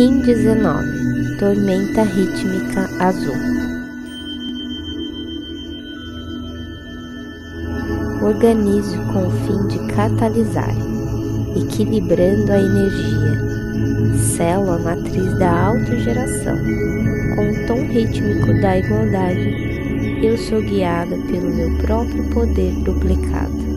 Kim 19 Tormenta Rítmica Azul Organizo com o fim de catalisar, equilibrando a energia, selo a matriz da autogeração. Com o tom rítmico da igualdade, eu sou guiada pelo meu próprio poder duplicado.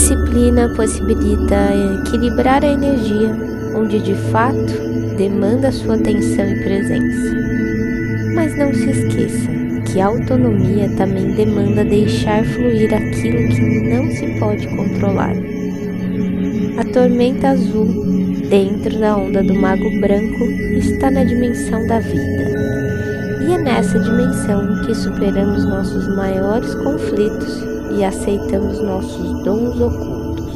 Disciplina possibilita equilibrar a energia onde de fato demanda sua atenção e presença. Mas não se esqueça que a autonomia também demanda deixar fluir aquilo que não se pode controlar. A tormenta azul, dentro da onda do mago branco, está na dimensão da vida. E é nessa dimensão que superamos nossos maiores conflitos e aceitamos nossos dons ocultos.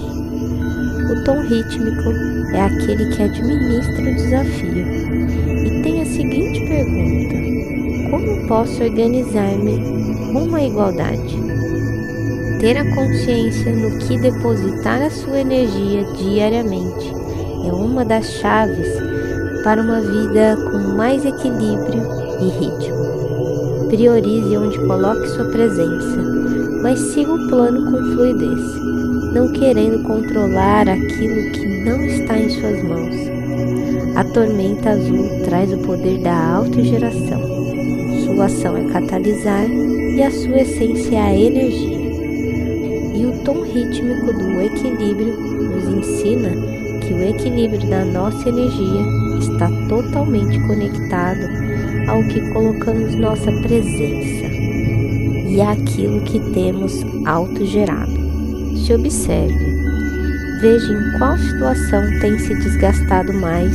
O tom rítmico é aquele que administra o desafio e tem a seguinte pergunta: Como posso organizar-me rumo à igualdade? Ter a consciência no que depositar a sua energia diariamente é uma das chaves para uma vida com mais equilíbrio e ritmo. Priorize onde coloque sua presença mas siga o plano com fluidez, não querendo controlar aquilo que não está em suas mãos. A tormenta azul traz o poder da autogeração. Sua ação é catalisar e a sua essência é a energia. E o tom rítmico do equilíbrio nos ensina que o equilíbrio da nossa energia está totalmente conectado ao que colocamos nossa presença e aquilo que temos autogerado. Se observe, veja em qual situação tem se desgastado mais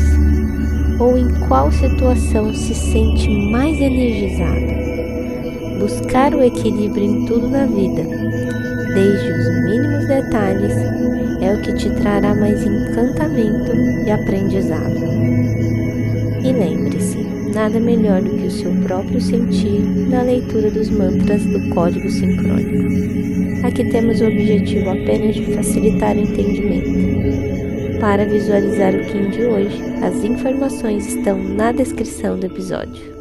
ou em qual situação se sente mais energizado. Buscar o equilíbrio em tudo na vida, desde os mínimos detalhes, é o que te trará mais encantamento e aprendizado. E lembre-se, nada melhor do que o seu próprio sentir na leitura dos mantras do código sincrônico. Aqui temos o objetivo apenas de facilitar o entendimento. Para visualizar o Kim de hoje, as informações estão na descrição do episódio.